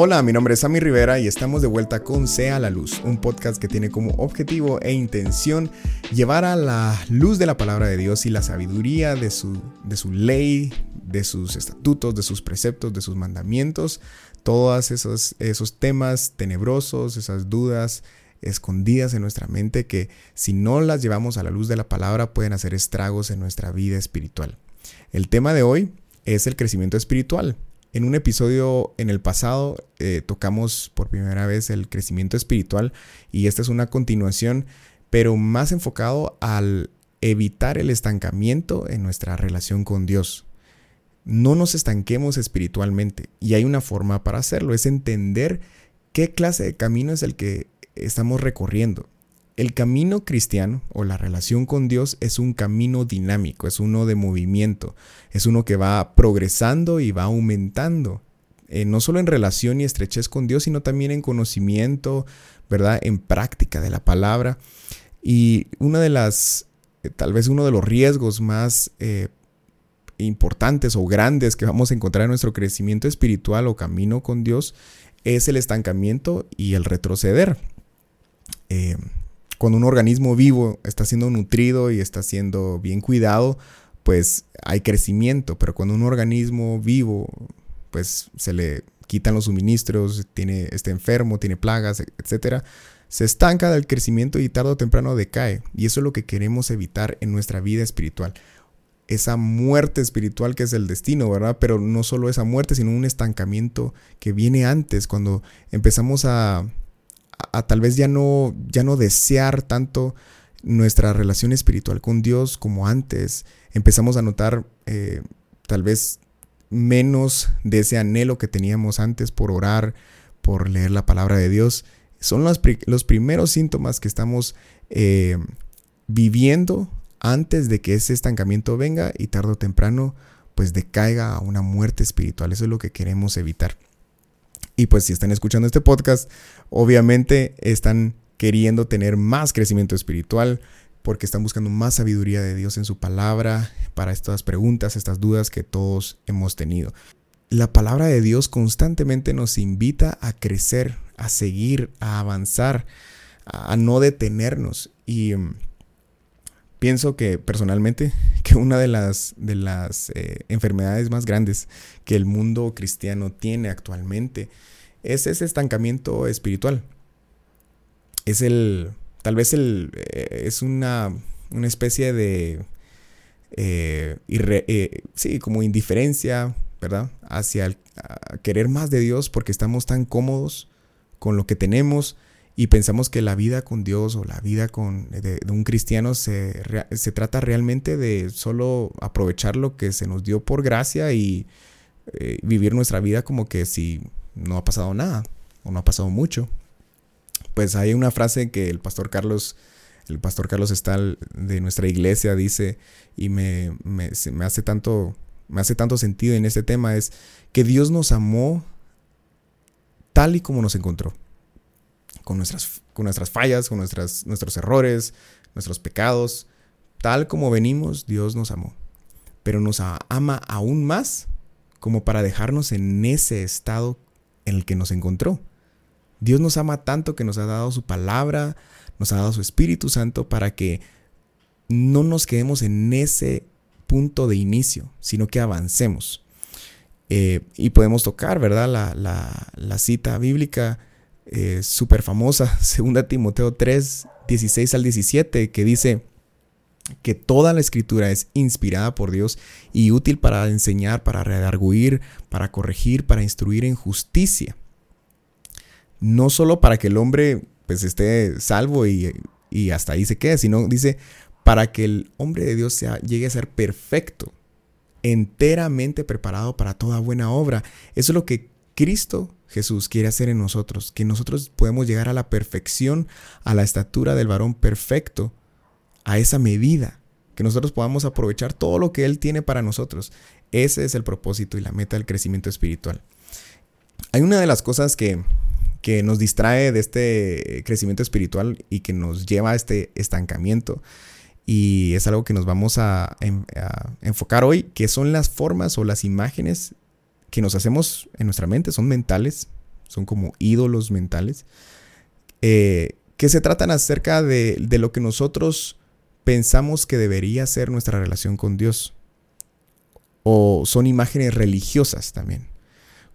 Hola, mi nombre es Sammy Rivera y estamos de vuelta con Sea la Luz, un podcast que tiene como objetivo e intención llevar a la luz de la palabra de Dios y la sabiduría de su, de su ley, de sus estatutos, de sus preceptos, de sus mandamientos, todos esos, esos temas tenebrosos, esas dudas escondidas en nuestra mente que si no las llevamos a la luz de la palabra pueden hacer estragos en nuestra vida espiritual. El tema de hoy es el crecimiento espiritual. En un episodio en el pasado eh, tocamos por primera vez el crecimiento espiritual y esta es una continuación, pero más enfocado al evitar el estancamiento en nuestra relación con Dios. No nos estanquemos espiritualmente y hay una forma para hacerlo, es entender qué clase de camino es el que estamos recorriendo. El camino cristiano o la relación con Dios es un camino dinámico, es uno de movimiento, es uno que va progresando y va aumentando, eh, no solo en relación y estrechez con Dios, sino también en conocimiento, ¿verdad? En práctica de la palabra. Y una de las, eh, tal vez uno de los riesgos más eh, importantes o grandes que vamos a encontrar en nuestro crecimiento espiritual o camino con Dios es el estancamiento y el retroceder cuando un organismo vivo está siendo nutrido y está siendo bien cuidado, pues hay crecimiento, pero cuando un organismo vivo, pues se le quitan los suministros, tiene, está enfermo, tiene plagas, etcétera, se estanca del crecimiento y tarde o temprano decae. Y eso es lo que queremos evitar en nuestra vida espiritual. Esa muerte espiritual que es el destino, ¿verdad? Pero no solo esa muerte, sino un estancamiento que viene antes, cuando empezamos a, a, tal vez ya no, ya no desear tanto nuestra relación espiritual con Dios como antes. Empezamos a notar eh, tal vez menos de ese anhelo que teníamos antes por orar, por leer la palabra de Dios. Son los, los primeros síntomas que estamos eh, viviendo antes de que ese estancamiento venga y tarde o temprano pues decaiga a una muerte espiritual. Eso es lo que queremos evitar. Y pues si están escuchando este podcast, obviamente están queriendo tener más crecimiento espiritual porque están buscando más sabiduría de Dios en su palabra para estas preguntas, estas dudas que todos hemos tenido. La palabra de Dios constantemente nos invita a crecer, a seguir, a avanzar, a no detenernos. Y mm, pienso que personalmente que una de las, de las eh, enfermedades más grandes que el mundo cristiano tiene actualmente es ese estancamiento espiritual. Es el, tal vez el, eh, es una, una especie de, eh, sí, como indiferencia, ¿verdad? Hacia querer más de Dios porque estamos tan cómodos con lo que tenemos y pensamos que la vida con Dios o la vida con, de, un cristiano se, se, trata realmente de solo aprovechar lo que se nos dio por gracia y eh, vivir nuestra vida como que si no ha pasado nada o no ha pasado mucho. Pues hay una frase que el pastor Carlos, el pastor Carlos Estal de nuestra iglesia dice y me, me, me hace tanto, me hace tanto sentido en este tema es que Dios nos amó tal y como nos encontró con nuestras, con nuestras fallas, con nuestras, nuestros errores, nuestros pecados. Tal como venimos, Dios nos amó. Pero nos ama aún más como para dejarnos en ese estado en el que nos encontró. Dios nos ama tanto que nos ha dado su palabra, nos ha dado su Espíritu Santo para que no nos quedemos en ese punto de inicio, sino que avancemos. Eh, y podemos tocar, ¿verdad? La, la, la cita bíblica eh, súper famosa, 2 Timoteo 3, 16 al 17, que dice que toda la escritura es inspirada por Dios y útil para enseñar, para redarguir, para corregir, para instruir en justicia. No solo para que el hombre pues esté salvo y, y hasta ahí se quede, sino dice para que el hombre de Dios sea, llegue a ser perfecto, enteramente preparado para toda buena obra. Eso es lo que Cristo Jesús quiere hacer en nosotros, que nosotros podemos llegar a la perfección, a la estatura del varón perfecto, a esa medida, que nosotros podamos aprovechar todo lo que Él tiene para nosotros. Ese es el propósito y la meta del crecimiento espiritual. Hay una de las cosas que, que nos distrae de este crecimiento espiritual y que nos lleva a este estancamiento y es algo que nos vamos a, a, enfocar hoy, que son las formas o las imágenes que nos hacemos en nuestra mente son mentales, son como ídolos mentales, eh, que se tratan acerca de, de lo que nosotros pensamos que debería ser nuestra relación con Dios. O son imágenes religiosas también.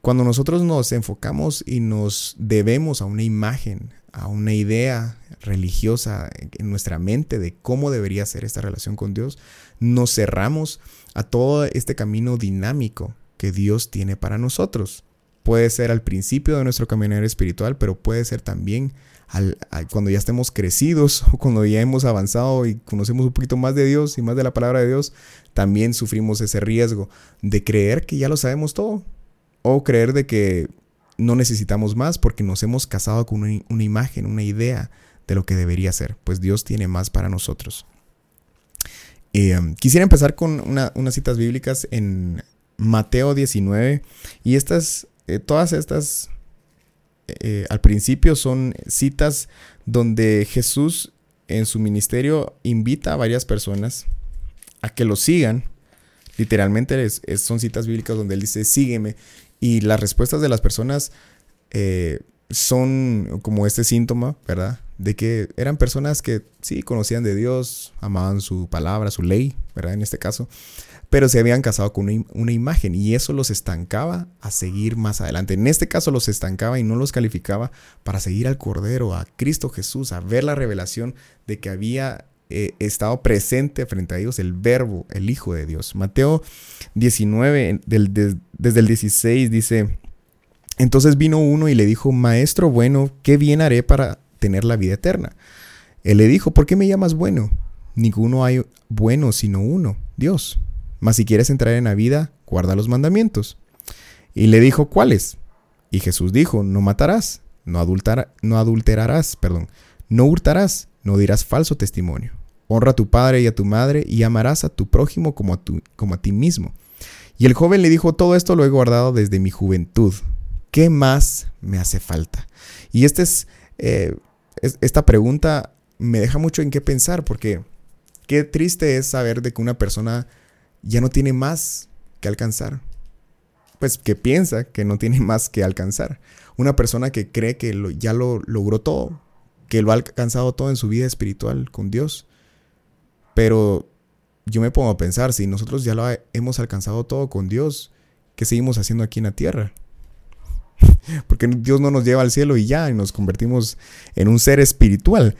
Cuando nosotros nos enfocamos y nos debemos a una imagen, a una idea religiosa en nuestra mente de cómo debería ser esta relación con Dios, nos cerramos a todo este camino dinámico que Dios tiene para nosotros. Puede ser al principio de nuestro caminar espiritual, pero puede ser también cuando ya estemos crecidos o cuando ya hemos avanzado y conocemos un poquito más de Dios y más de la palabra de Dios, también sufrimos ese riesgo de creer que ya lo sabemos todo o creer de que no necesitamos más porque nos hemos casado con una, imagen, una idea de lo que debería ser, pues Dios tiene más para nosotros. Eh, quisiera empezar con unas citas bíblicas en Mateo 19 y estas, eh, todas estas eh, al principio son citas donde Jesús en su ministerio invita a varias personas a que lo sigan. Literalmente son citas bíblicas donde él dice, sígueme. Y las respuestas de las personas eh, son como este síntoma, ¿verdad? De que eran personas que sí conocían de Dios, amaban su palabra, su ley, ¿verdad? En este caso pero se habían casado con una, imagen y eso los estancaba a seguir más adelante. En este caso los estancaba y no los calificaba para seguir al Cordero, a Cristo Jesús, a ver la revelación de que había eh, estado presente frente a ellos el Verbo, el Hijo de Dios. Mateo 19, desde el 16 dice, entonces vino uno y le dijo, Maestro bueno, ¿qué bien haré para tener la vida eterna? Él le dijo, ¿por qué me llamas bueno? Ninguno hay bueno sino uno, Dios. Mas si quieres entrar en la vida, guarda los mandamientos. Y le dijo, ¿cuáles? Y Jesús dijo, no matarás, no, no adulterarás, perdón, no hurtarás, no dirás falso testimonio. Honra a tu padre y a tu madre y amarás a tu prójimo como a, ti mismo. Y el joven le dijo, todo esto lo he guardado desde mi juventud. ¿Qué más me hace falta? Y este eh, es, esta pregunta me deja mucho en qué pensar porque qué triste es saber de que una persona ya no tiene más que alcanzar. Pues que piensa que no tiene más que alcanzar. Una persona que cree que ya lo logró todo, que lo ha alcanzado todo en su vida espiritual con Dios. Pero yo me pongo a pensar, si nosotros ya lo hemos alcanzado todo con Dios, ¿qué seguimos haciendo aquí en la tierra? Porque Dios no nos lleva al cielo y ya, y nos convertimos en un ser espiritual.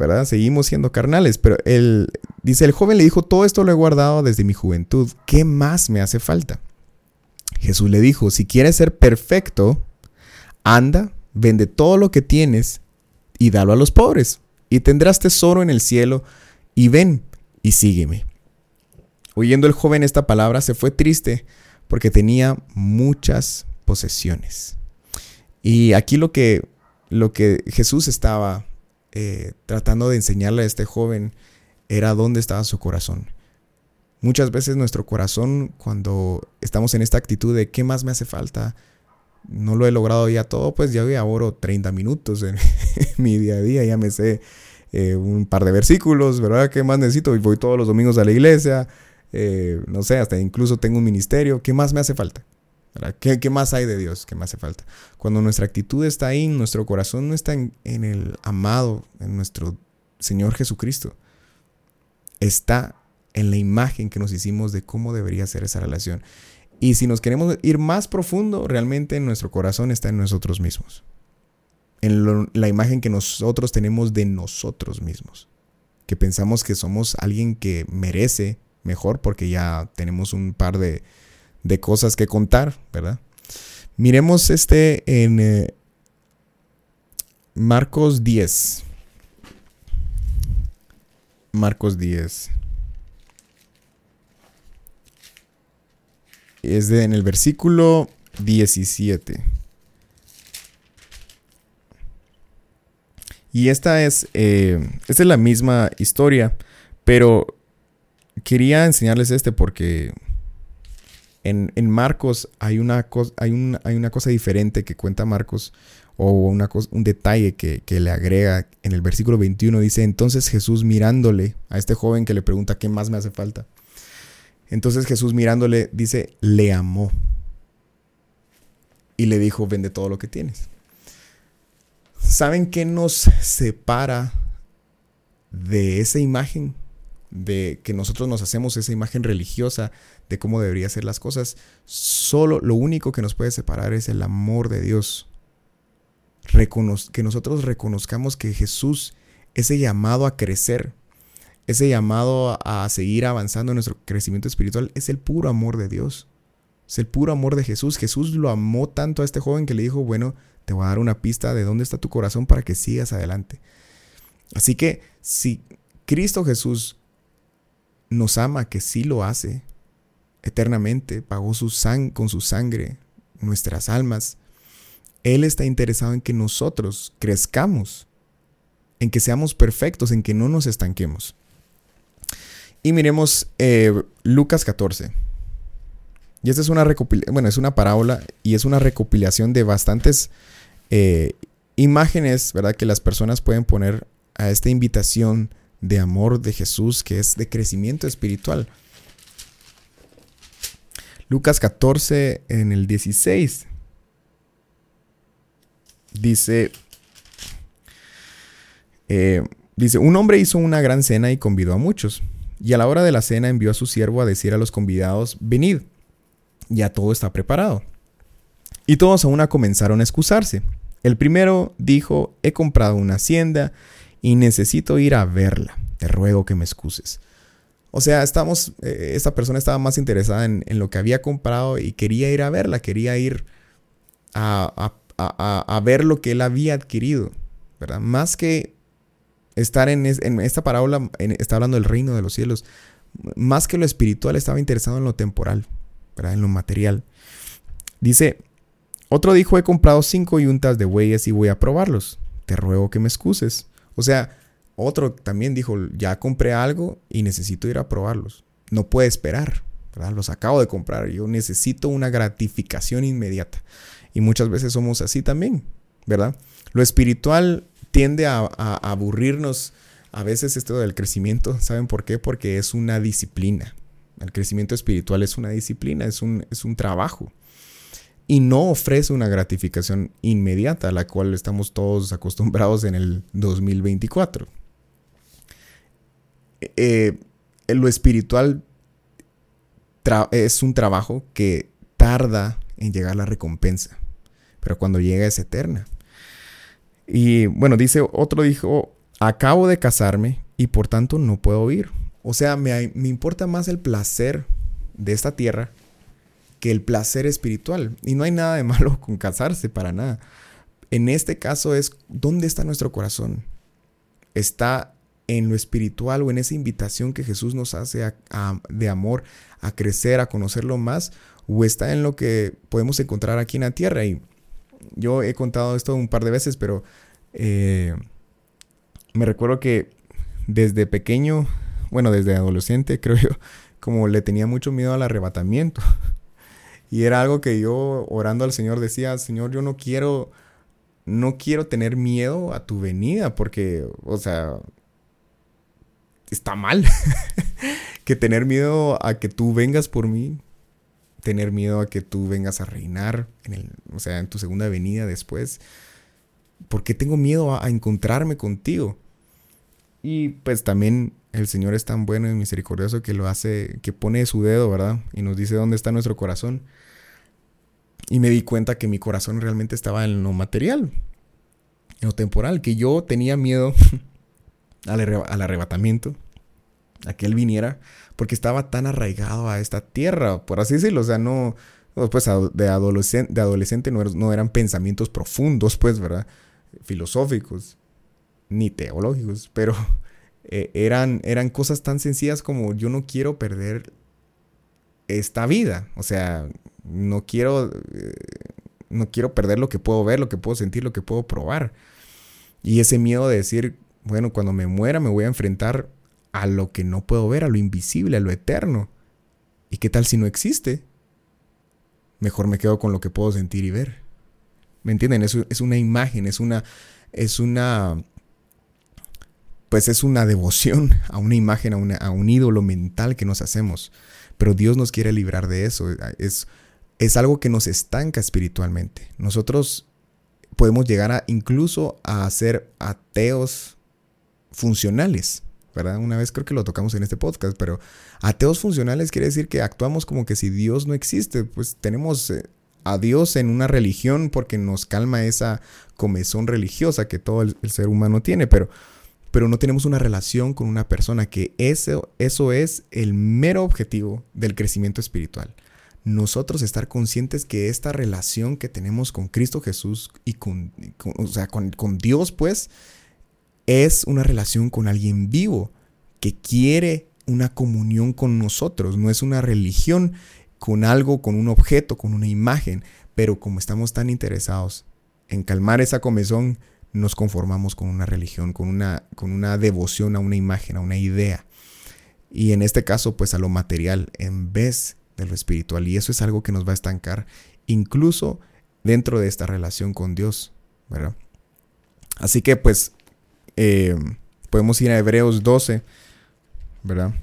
¿verdad? Seguimos siendo carnales, pero él dice, el joven le dijo, todo esto lo he guardado desde mi juventud, ¿qué más me hace falta? Jesús le dijo, si quieres ser perfecto, anda, vende todo lo que tienes y dalo a los pobres, y tendrás tesoro en el cielo, y ven y sígueme. Oyendo el joven esta palabra, se fue triste porque tenía muchas posesiones. Y aquí lo que, lo que Jesús estaba eh, tratando de enseñarle a este joven era dónde estaba su corazón. Muchas veces nuestro corazón, cuando estamos en esta actitud de qué más me hace falta, no lo he logrado ya todo, pues ya ahorro 30 minutos en, mi día a día, ya me sé eh, un par de versículos, ¿verdad? ¿Qué más necesito? Voy todos los domingos a la iglesia, eh, no sé, hasta incluso tengo un ministerio, ¿qué más me hace falta? ¿Qué, más hay de Dios? ¿Qué más hace falta? Cuando nuestra actitud está ahí, nuestro corazón no está en, el amado, en nuestro Señor Jesucristo. Está en la imagen que nos hicimos de cómo debería ser esa relación. Y si nos queremos ir más profundo, realmente nuestro corazón está en nosotros mismos. En la imagen que nosotros tenemos de nosotros mismos. Que pensamos que somos alguien que merece mejor porque ya tenemos un par de, de cosas que contar, ¿verdad? Miremos este en eh, Marcos 10. Marcos 10. Es de, en el versículo 17. Y esta es, eh, esta es la misma historia, pero quería enseñarles este porque en, Marcos hay una, hay, hay una cosa diferente que cuenta Marcos o una un detalle que, le agrega en el versículo 21. Dice, entonces Jesús mirándole a este joven que le pregunta, ¿qué más me hace falta? Entonces Jesús mirándole dice, le amó. y le dijo, vende todo lo que tienes. ¿Saben qué nos separa de esa imagen? De que nosotros nos hacemos esa imagen religiosa de cómo deberían ser las cosas. Solo lo único que nos puede separar es el amor de Dios. que nosotros reconozcamos que Jesús, ese llamado a crecer, ese llamado a seguir avanzando en nuestro crecimiento espiritual, es el puro amor de Dios. Es el puro amor de Jesús. Jesús lo amó tanto a este joven que le dijo, bueno, te voy a dar una pista de dónde está tu corazón para que sigas adelante. Así que si Cristo Jesús nos ama, que sí lo hace eternamente, pagó su con su sangre nuestras almas, Él está interesado en que nosotros crezcamos, en que seamos perfectos, en que no nos estanquemos. Y miremos eh, Lucas 14. Y esta es una bueno, es una parábola y es una recopilación de bastantes eh, imágenes, ¿verdad? Que las personas pueden poner a esta invitación de amor de Jesús, que es de crecimiento espiritual. Lucas 14 en el 16 dice, eh, dice, un hombre hizo una gran cena y convidó a muchos. Y a la hora de la cena envió a su siervo a decir a los convidados, venid, ya todo está preparado. Y todos a una comenzaron a excusarse. El primero dijo, he comprado una hacienda y necesito ir a verla. Te ruego que me excuses. O sea, estamos, eh, esta persona estaba más interesada en, lo que había comprado y quería ir a verla, quería ir a, ver lo que él había adquirido, ¿verdad? Más que estar en, en esta parábola, está hablando del reino de los cielos, más que lo espiritual, estaba interesado en lo temporal, ¿verdad? En lo material. Dice, otro dijo, he comprado cinco yuntas de bueyes y voy a probarlos. Te ruego que me excuses. O sea, otro también dijo, ya compré algo y necesito ir a probarlos. No puede esperar, ¿verdad? Los acabo de comprar, yo necesito una gratificación inmediata. Y muchas veces somos así también, ¿verdad? Lo espiritual tiende a, aburrirnos a veces esto del crecimiento. ¿Saben por qué? Porque es una disciplina. El crecimiento espiritual es una disciplina, es un, es un trabajo y no ofrece una gratificación inmediata a la cual estamos todos acostumbrados en el 2024. Eh, lo espiritual es un trabajo que tarda en llegar la recompensa, pero cuando llega es eterna. Y bueno, dice, otro dijo, acabo de casarme y por tanto no puedo ir. O sea, me, me importa más el placer de esta tierra que el placer espiritual. Y no hay nada de malo con casarse, para nada. En este caso es, ¿dónde está nuestro corazón? ¿Está en lo espiritual o en esa invitación que Jesús nos hace de amor a crecer, a conocerlo más? ¿O está en lo que podemos encontrar aquí en la tierra? Y yo he contado esto un par de veces, pero eh, me recuerdo que desde pequeño, bueno, desde adolescente creo yo, como le tenía mucho miedo al arrebatamiento. Y era algo que yo orando al Señor decía, Señor, yo no quiero, no quiero tener miedo a tu venida, porque, o sea, está mal. que tener miedo a que tú vengas por mí, tener miedo a que tú vengas a reinar, en el, o sea, en tu segunda venida después. porque tengo miedo a, a encontrarme contigo? Y pues también el Señor es tan bueno y misericordioso que lo hace, que pone su dedo, ¿verdad? Y nos dice dónde está nuestro corazón. Y me di cuenta que mi corazón realmente estaba en lo material, en lo temporal, que yo tenía miedo al, arrebatamiento, a que Él viniera, porque estaba tan arraigado a esta tierra, por así decirlo. O sea, no, pues de adolescente, de adolescente no, eran pensamientos profundos, pues, ¿verdad? Filosóficos, ni teológicos, pero eh, eran, eran cosas tan sencillas como yo no quiero perder esta vida. O sea, no quiero, eh, no quiero perder lo que puedo ver, lo que puedo sentir, lo que puedo probar. Y ese miedo de decir, bueno, cuando me muera me voy a enfrentar a lo que no puedo ver, a lo invisible, a lo eterno. ¿Y qué tal si no existe? Mejor me quedo con lo que puedo sentir y ver. ¿Me entienden? Es, es una imagen, es una, es una, pues es una devoción a una imagen, a, un ídolo mental que nos hacemos. Pero Dios nos quiere librar de eso. Es es algo que nos estanca espiritualmente. Nosotros podemos llegar a incluso a ser ateos funcionales, ¿verdad? Una vez creo que lo tocamos en este podcast, pero ateos funcionales quiere decir que actuamos como que si Dios no existe, pues tenemos eh, a Dios en una religión porque nos calma esa comezón religiosa que todo el, ser humano tiene, pero, pero no tenemos una relación con una persona, que eso, eso es el mero objetivo del crecimiento espiritual nosotros estar conscientes que esta relación que tenemos con Cristo Jesús y con, o sea, con, con Dios, pues, es una relación con alguien vivo que quiere una comunión con nosotros, no es una religión con algo, con un objeto, con una imagen, pero como estamos tan interesados en calmar esa comezón, nos conformamos con una religión, con una, con una devoción a una imagen, a una idea. Y en este caso, pues a lo material, en vez de lo espiritual. Y eso es algo que nos va a estancar incluso dentro de esta relación con Dios, ¿verdad? Así que pues eh, podemos ir a Hebreos 12, ¿verdad?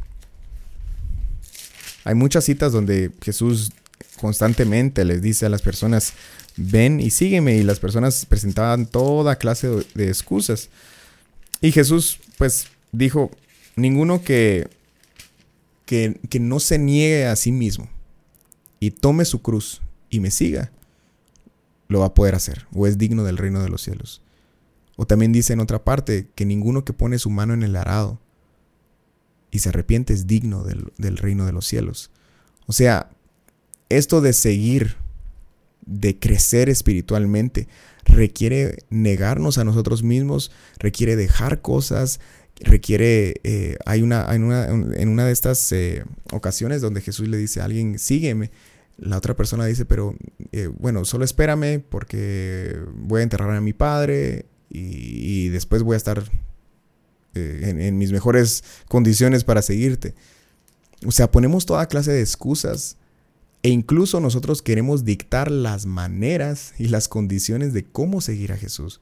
Hay muchas citas donde Jesús constantemente les dice a las personas, ven y sígueme, y las personas presentaban toda clase de excusas. Y Jesús pues dijo, ninguno que que, no se niegue a sí mismo y tome su cruz y me siga, lo va a poder hacer, o es digno del reino de los cielos. O también dice en otra parte que ninguno que pone su mano en el arado y se arrepiente es digno del, reino de los cielos. O sea, esto de seguir, de crecer espiritualmente, requiere negarnos a nosotros mismos, requiere dejar cosas, requiere, eh, hay una, una, en una de estas eh, ocasiones donde Jesús le dice a alguien, sígueme, la otra persona dice, pero eh, bueno, solo espérame porque voy a enterrar a mi padre y, después voy a estar en, en, mis mejores condiciones para seguirte. O sea, ponemos toda clase de excusas e incluso nosotros queremos dictar las maneras y las condiciones de cómo seguir a Jesús.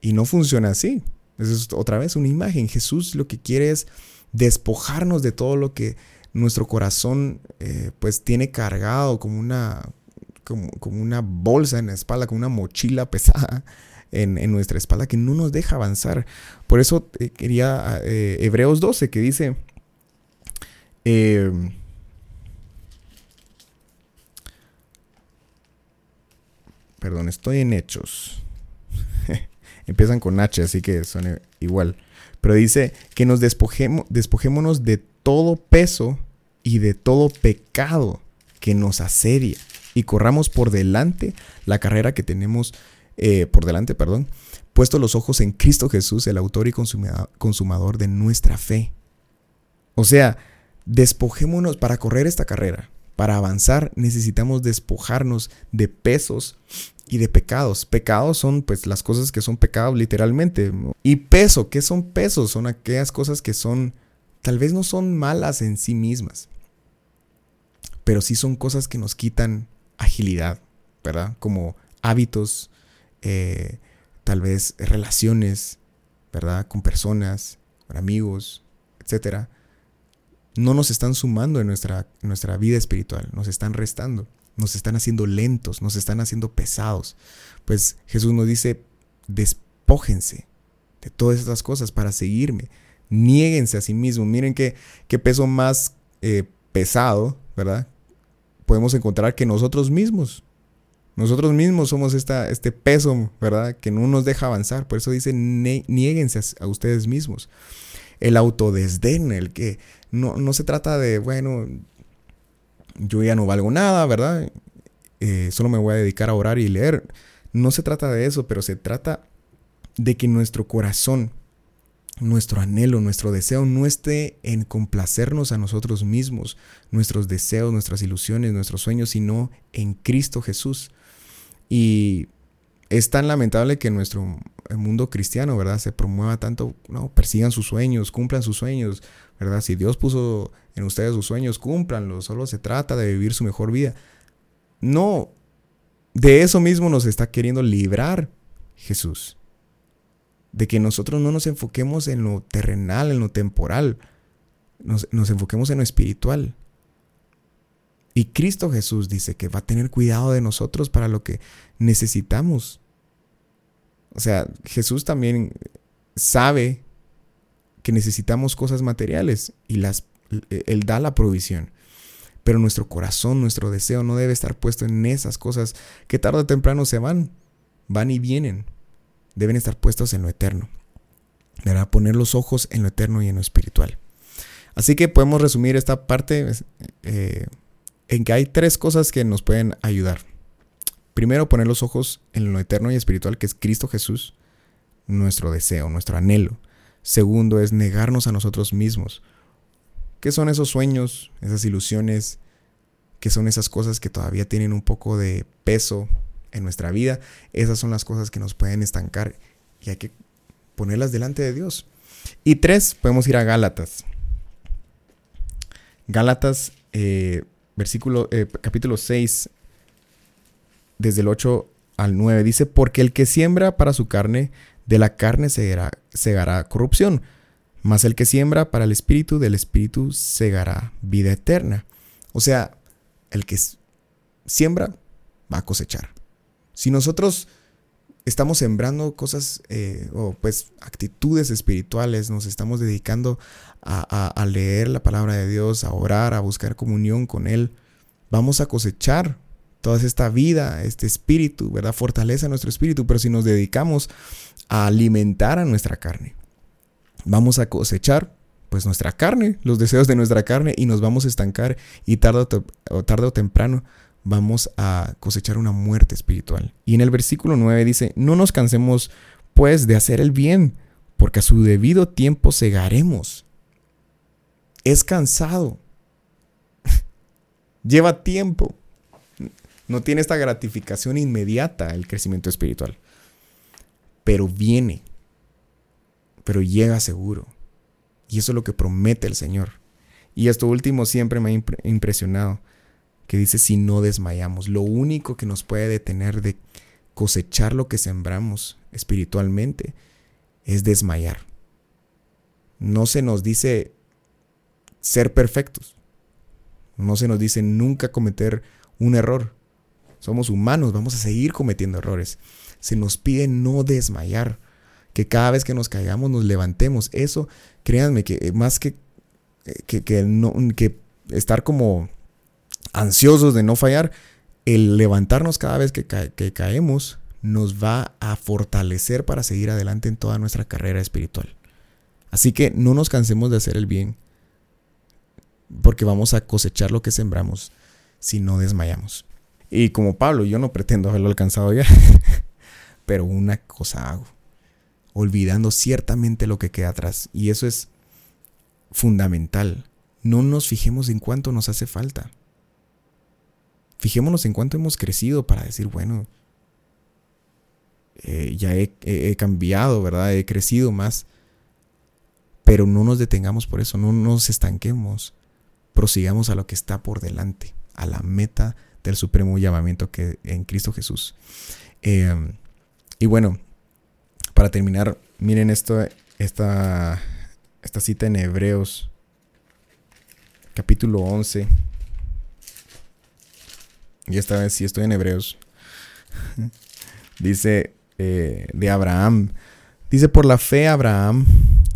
Y no funciona así. Es otra vez una imagen. Jesús lo que quiere es despojarnos de todo lo que nuestro corazón eh, pues tiene cargado como una, como, una bolsa en la espalda, como una mochila pesada en, nuestra espalda que no nos deja avanzar. Por eso eh, quería eh, Hebreos 12 que dice... perdón, estoy en hechos empiezan con H, así que son igual. Pero dice que nos despojemos, despojémonos de todo peso y de todo pecado que nos asedia y corramos por delante la carrera que tenemos eh, por delante, perdón, puesto los ojos en Cristo Jesús, el autor y consumador de nuestra fe. O sea, despojémonos para correr esta carrera. Para avanzar necesitamos despojarnos de pesos y de pecados. Pecados son pues las cosas que son pecados literalmente. Y peso, ¿qué son pesos? Son aquellas cosas que son, tal vez no son malas en sí mismas, pero sí son cosas que nos quitan agilidad, ¿verdad? Como hábitos, eh, tal vez relaciones, ¿verdad? Con personas, con amigos, etcétera. No nos están sumando en nuestra, nuestra vida espiritual, nos están restando nos están haciendo lentos, nos están haciendo pesados. Pues Jesús nos dice, despójense de todas estas cosas para seguirme. Niéguense a sí mismos. Miren qué, qué peso más eh, pesado, ¿verdad? Podemos encontrar que nosotros mismos. Nosotros mismos somos esta, este peso, ¿verdad? Que no nos deja avanzar. Por eso dice, niéguense a, ustedes mismos. El autodesdén, el que no, no se trata de, bueno, yo ya no valgo nada, ¿verdad? Eh, solo me voy a dedicar a orar y leer. No se trata de eso, pero se trata de que nuestro corazón, nuestro anhelo, nuestro deseo no esté en complacernos a nosotros mismos, nuestros deseos, nuestras ilusiones, nuestros sueños, sino en Cristo Jesús. Y es tan lamentable que en nuestro mundo cristiano, ¿verdad? Se promueva tanto, no, persigan sus sueños, cumplan sus sueños, ¿verdad? Si Dios puso en ustedes sus sueños, cúmplanlos, solo se trata de vivir su mejor vida. No, de eso mismo nos está queriendo librar Jesús. De que nosotros no nos enfoquemos en lo terrenal, en lo temporal, nos, nos enfoquemos en lo espiritual. Y Cristo Jesús dice que va a tener cuidado de nosotros para lo que necesitamos. O sea, Jesús también sabe que necesitamos cosas materiales y las, Él da la provisión. Pero nuestro corazón, nuestro deseo no debe estar puesto en esas cosas que tarde o temprano se van, van y vienen. Deben estar puestos en lo eterno. Deberá poner los ojos en lo eterno y en lo espiritual. Así que podemos resumir esta parte eh, en que hay tres cosas que nos pueden ayudar. Primero, poner los ojos en lo eterno y espiritual, que es Cristo Jesús, nuestro deseo, nuestro anhelo. Segundo, es negarnos a nosotros mismos. ¿Qué son esos sueños, esas ilusiones? ¿Qué son esas cosas que todavía tienen un poco de peso en nuestra vida? Esas son las cosas que nos pueden estancar y hay que ponerlas delante de Dios. Y tres, podemos ir a Gálatas. Gálatas, eh, versículo, eh, capítulo 6, desde el 8 al 9, dice, porque el que siembra para su carne, de la carne segará, segará corrupción, mas el que siembra para el espíritu, del espíritu segará vida eterna. O sea, el que siembra va a cosechar. Si nosotros estamos sembrando cosas eh, o pues actitudes espirituales, nos estamos dedicando a, leer la palabra de Dios, a orar, a buscar comunión con Él, vamos a cosechar toda esta vida, este espíritu, ¿verdad? Fortaleza nuestro espíritu, pero si nos dedicamos a alimentar a nuestra carne, vamos a cosechar pues nuestra carne, los deseos de nuestra carne y nos vamos a estancar y tarde o, tarde o temprano vamos a cosechar una muerte espiritual. Y en el versículo 9 dice, no nos cansemos pues de hacer el bien, porque a su debido tiempo segaremos. Es cansado. Lleva tiempo. No tiene esta gratificación inmediata el crecimiento espiritual. Pero viene. Pero llega seguro. Y eso es lo que promete el Señor. Y esto último siempre me ha impresionado que dice si no desmayamos. Lo único que nos puede detener de cosechar lo que sembramos espiritualmente es desmayar. No se nos dice ser perfectos. No se nos dice nunca cometer un error. Somos humanos, vamos a seguir cometiendo errores. Se nos pide no desmayar, que cada vez que nos caigamos nos levantemos. Eso, créanme, que más que, que, que, no, que estar como ansiosos de no fallar, el levantarnos cada vez que, caemos nos va a fortalecer para seguir adelante en toda nuestra carrera espiritual. Así que no nos cansemos de hacer el bien, porque vamos a cosechar lo que sembramos si no desmayamos. Y como Pablo, yo no pretendo haberlo alcanzado ya, pero una cosa hago, olvidando ciertamente lo que queda atrás. Y eso es fundamental. No nos fijemos en cuánto nos hace falta. Fijémonos en cuánto hemos crecido para decir, bueno, eh, ya he, cambiado, ¿verdad? He crecido más. Pero no nos detengamos por eso, no nos estanquemos. Prosigamos a lo que está por delante, a la meta del supremo llamamiento que en Cristo Jesús. Em, y bueno, para terminar, miren esto, esta, esta cita en Hebreos, capítulo 11 y esta vez sí estoy en Hebreos. dice eh, de Abraham. Dice, por la fe Abraham,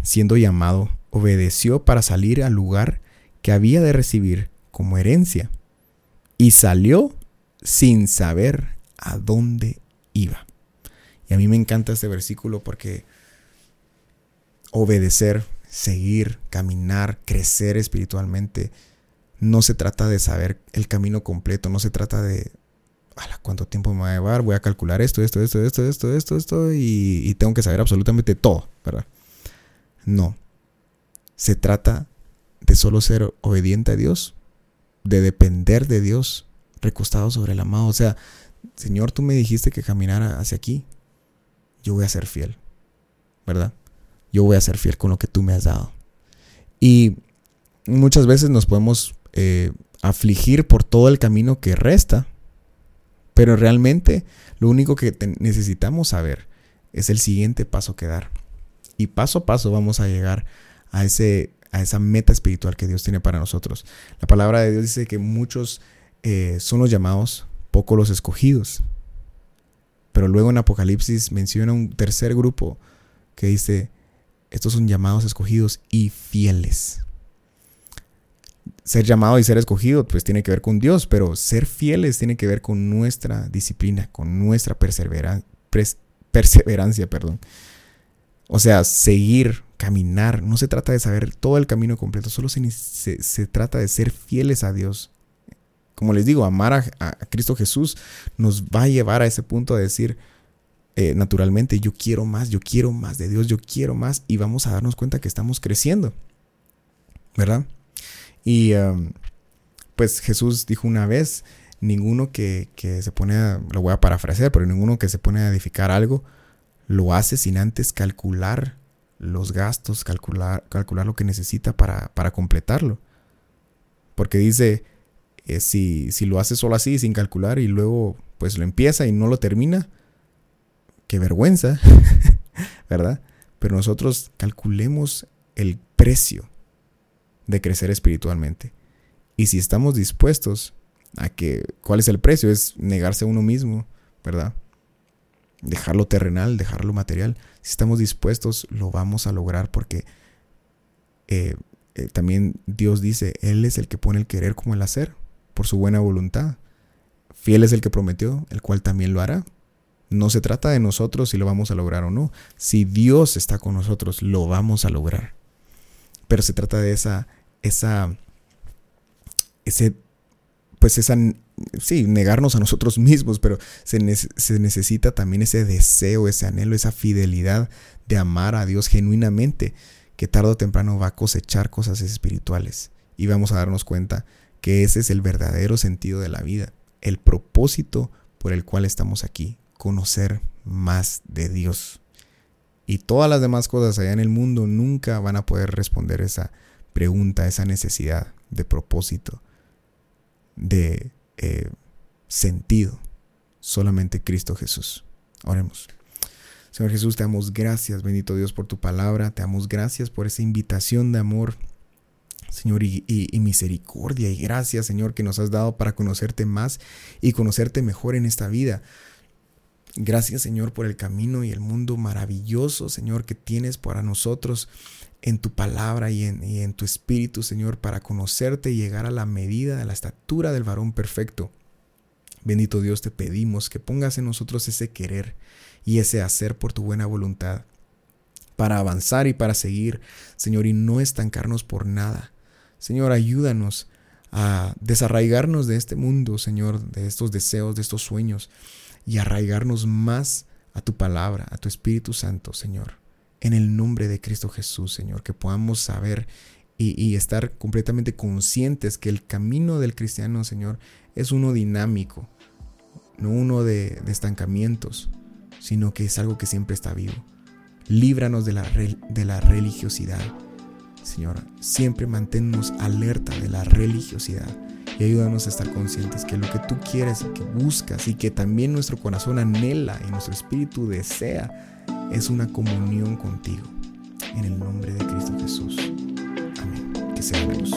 siendo llamado, obedeció para salir al lugar que había de recibir como herencia. Y salió sin saber a dónde iba. Y a mí me encanta este versículo porque obedecer, seguir, caminar, crecer espiritualmente, no se trata de saber el camino completo, no se trata de, ¿cuánto tiempo me va a llevar? Voy a calcular esto, esto, esto, esto, esto, esto, esto, y, y tengo que saber absolutamente todo, ¿verdad? No. Se trata de solo ser obediente a Dios, de depender de Dios, recostado sobre el amado. O sea, Señor, tú me dijiste que caminara hacia aquí. Yo voy a ser fiel, ¿verdad? Yo voy a ser fiel con lo que tú me has dado. Y muchas veces nos podemos eh, afligir por todo el camino que resta, pero realmente lo único que necesitamos saber es el siguiente paso que dar. Y paso a paso vamos a llegar a, ese, a esa meta espiritual que Dios tiene para nosotros. La palabra de Dios dice que muchos eh, son los llamados, poco los escogidos. Pero luego en Apocalipsis menciona un tercer grupo que dice, estos son llamados escogidos y fieles. Ser llamado y ser escogido pues tiene que ver con Dios, pero ser fieles tiene que ver con nuestra disciplina, con nuestra perseverancia, perseverancia, perdón. O sea, seguir, caminar. No se trata de saber todo el camino completo, solo se, se, trata de ser fieles a Dios. Como les digo, amar a, Cristo Jesús nos va a llevar a ese punto de decir, eh, naturalmente, yo quiero más, yo quiero más de Dios, yo quiero más, y vamos a darnos cuenta que estamos creciendo, ¿verdad? Y um, pues Jesús dijo una vez, ninguno que, que, se pone a, lo voy a parafrasear, pero ninguno que se pone a edificar algo, lo hace sin antes calcular los gastos, calcular, calcular lo que necesita para, para completarlo. Porque dice, eh, si, si lo hace solo así, sin calcular, y luego pues lo empieza y no lo termina, qué vergüenza, ¿verdad? Pero nosotros calculemos el precio de crecer espiritualmente. Y si estamos dispuestos a que, ¿cuál es el precio? Es negarse a uno mismo, ¿verdad? dejarlo terrenal, dejarlo material. Si estamos dispuestos, lo vamos a lograr porque eh, eh, también Dios dice, Él es el que pone el querer como el hacer, por su buena voluntad. Fiel es el que prometió, el cual también lo hará. No se trata de nosotros si lo vamos a lograr o no. Si Dios está con nosotros, lo vamos a lograr. Pero se trata de esa, esa, ese, pues esa sí, negarnos a nosotros mismos, pero se, necesita también ese deseo, ese anhelo, esa fidelidad de amar a Dios genuinamente, que tarde o temprano va a cosechar cosas espirituales. Y vamos a darnos cuenta que ese es el verdadero sentido de la vida, el propósito por el cual estamos aquí, conocer más de Dios. Y todas las demás cosas allá en el mundo nunca van a poder responder esa pregunta, esa necesidad de propósito, de eh, sentido. Solamente Cristo Jesús. Oremos. Señor Jesús, te damos gracias, bendito Dios, por tu palabra. Te damos gracias por esa invitación de amor, Señor, y, y, misericordia. Y gracias, Señor, que nos has dado para conocerte más y conocerte mejor en esta vida. Gracias, Señor, por el camino y el mundo maravilloso, Señor, que tienes para nosotros en tu palabra y en, tu espíritu, Señor, para conocerte y llegar a la medida, de la estatura del varón perfecto. Bendito Dios, te pedimos que pongas en nosotros ese querer y ese hacer por tu buena voluntad, para avanzar y para seguir, Señor, y no estancarnos por nada. Señor, ayúdanos a desarraigarnos de este mundo, Señor, de estos deseos, de estos sueños, y arraigarnos más a tu palabra, a tu Espíritu Santo, Señor en el nombre de Cristo Jesús, Señor, que podamos saber y, estar completamente conscientes que el camino del cristiano, Señor, es uno dinámico, no uno de, estancamientos, sino que es algo que siempre está vivo. Líbranos de la, de la religiosidad, Señor. Siempre manténnos alerta de la religiosidad y ayúdanos a estar conscientes que lo que tú quieres y que buscas y que también nuestro corazón anhela y nuestro espíritu desea es una comunión contigo. En el nombre de Cristo Jesús. Amén. Que sea luz.